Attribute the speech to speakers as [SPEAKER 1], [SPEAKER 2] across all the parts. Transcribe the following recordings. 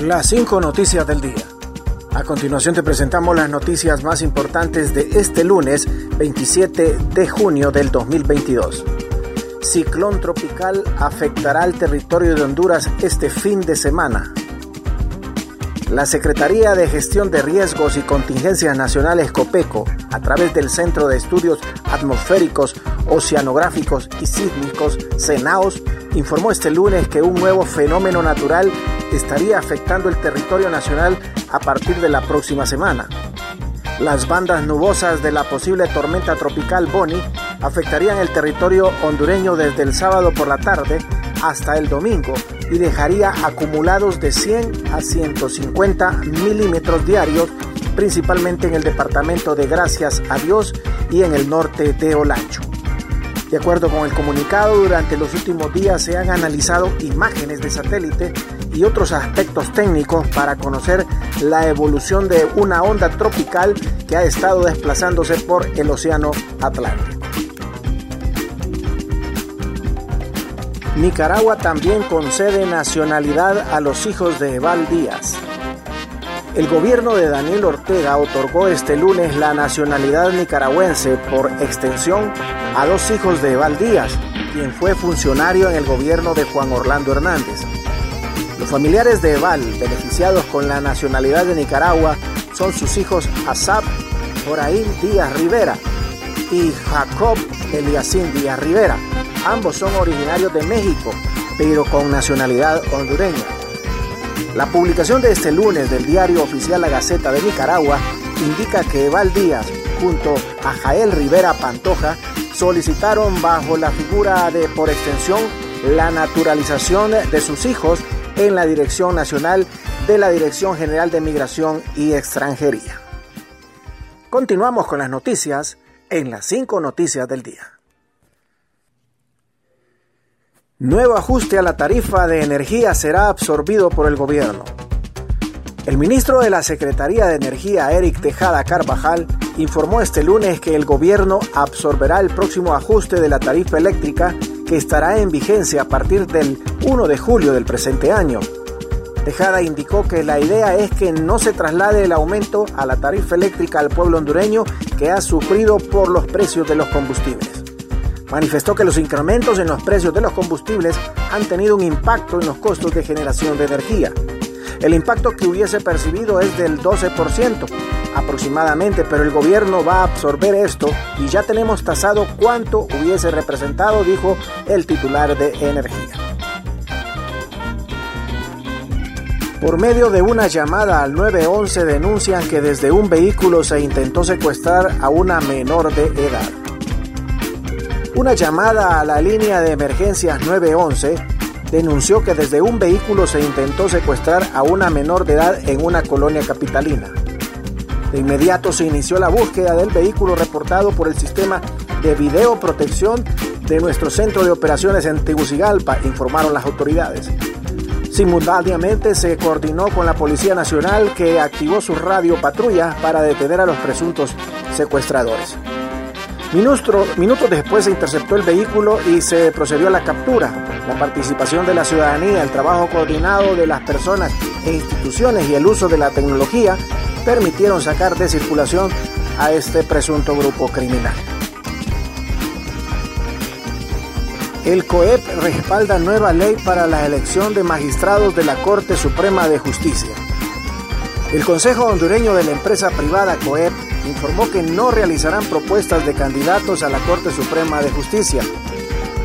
[SPEAKER 1] Las cinco noticias del día. A continuación te presentamos las noticias más importantes de este lunes 27 de junio del 2022. Ciclón tropical afectará al territorio de Honduras este fin de semana. La Secretaría de Gestión de Riesgos y Contingencias Nacionales COPECO, a través del Centro de Estudios Atmosféricos, Oceanográficos y Sísmicos, CENAOS, informó este lunes que un nuevo fenómeno natural estaría afectando el territorio nacional a partir de la próxima semana. Las bandas nubosas de la posible tormenta tropical Bonnie afectarían el territorio hondureño desde el sábado por la tarde hasta el domingo y dejaría acumulados de 100 a 150 milímetros diarios, principalmente en el departamento de Gracias a Dios y en el norte de Olancho. De acuerdo con el comunicado, durante los últimos días se han analizado imágenes de satélite y otros aspectos técnicos para conocer la evolución de una onda tropical que ha estado desplazándose por el Océano Atlántico. Nicaragua también concede nacionalidad a los hijos de Eval Díaz. El gobierno de Daniel Ortega otorgó este lunes la nacionalidad nicaragüense por extensión a dos hijos de Eval Díaz, quien fue funcionario en el gobierno de Juan Orlando Hernández. Los familiares de Eval, beneficiados con la nacionalidad de Nicaragua, son sus hijos Asap Joraín Díaz Rivera y Jacob Eliasín Díaz Rivera. Ambos son originarios de México, pero con nacionalidad hondureña. La publicación de este lunes del diario oficial La Gaceta de Nicaragua indica que Eval Díaz, junto a Jael Rivera Pantoja, solicitaron bajo la figura de por extensión la naturalización de sus hijos en la Dirección Nacional de la Dirección General de Migración y Extranjería. Continuamos con las noticias en las cinco noticias del día. Nuevo ajuste a la tarifa de energía será absorbido por el gobierno. El ministro de la Secretaría de Energía, Eric Tejada Carvajal, informó este lunes que el gobierno absorberá el próximo ajuste de la tarifa eléctrica que estará en vigencia a partir del 1 de julio del presente año. Tejada indicó que la idea es que no se traslade el aumento a la tarifa eléctrica al pueblo hondureño que ha sufrido por los precios de los combustibles manifestó que los incrementos en los precios de los combustibles han tenido un impacto en los costos de generación de energía. El impacto que hubiese percibido es del 12% aproximadamente, pero el gobierno va a absorber esto y ya tenemos tasado cuánto hubiese representado, dijo el titular de energía. Por medio de una llamada al 911 denuncian que desde un vehículo se intentó secuestrar a una menor de edad. Una llamada a la línea de emergencias 911 denunció que desde un vehículo se intentó secuestrar a una menor de edad en una colonia capitalina. De inmediato se inició la búsqueda del vehículo reportado por el sistema de videoprotección de nuestro centro de operaciones en Tegucigalpa, informaron las autoridades. Simultáneamente se coordinó con la Policía Nacional que activó su radio patrulla para detener a los presuntos secuestradores. Minutos después se interceptó el vehículo y se procedió a la captura. La participación de la ciudadanía, el trabajo coordinado de las personas e instituciones y el uso de la tecnología permitieron sacar de circulación a este presunto grupo criminal. El COEP respalda nueva ley para la elección de magistrados de la Corte Suprema de Justicia. El Consejo Hondureño de la empresa privada COEP informó que no realizarán propuestas de candidatos a la Corte Suprema de Justicia.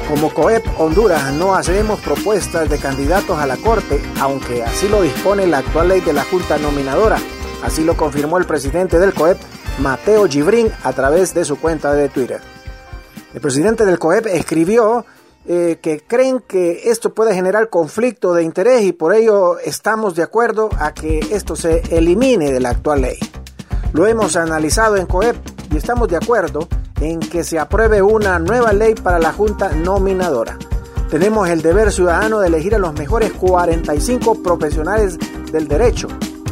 [SPEAKER 1] Como COEP Honduras no haremos propuestas de candidatos a la Corte, aunque así lo dispone la actual ley de la Junta Nominadora. Así lo confirmó el presidente del COEP, Mateo Gibrín, a través de su cuenta de Twitter. El presidente del COEP escribió eh, que creen que esto puede generar conflicto de interés y por ello estamos de acuerdo a que esto se elimine de la actual ley. Lo hemos analizado en COEP y estamos de acuerdo en que se apruebe una nueva ley para la Junta Nominadora. Tenemos el deber ciudadano de elegir a los mejores 45 profesionales del derecho,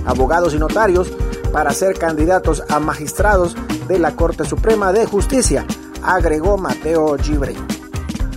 [SPEAKER 1] abogados y notarios, para ser candidatos a magistrados de la Corte Suprema de Justicia, agregó Mateo Gibri.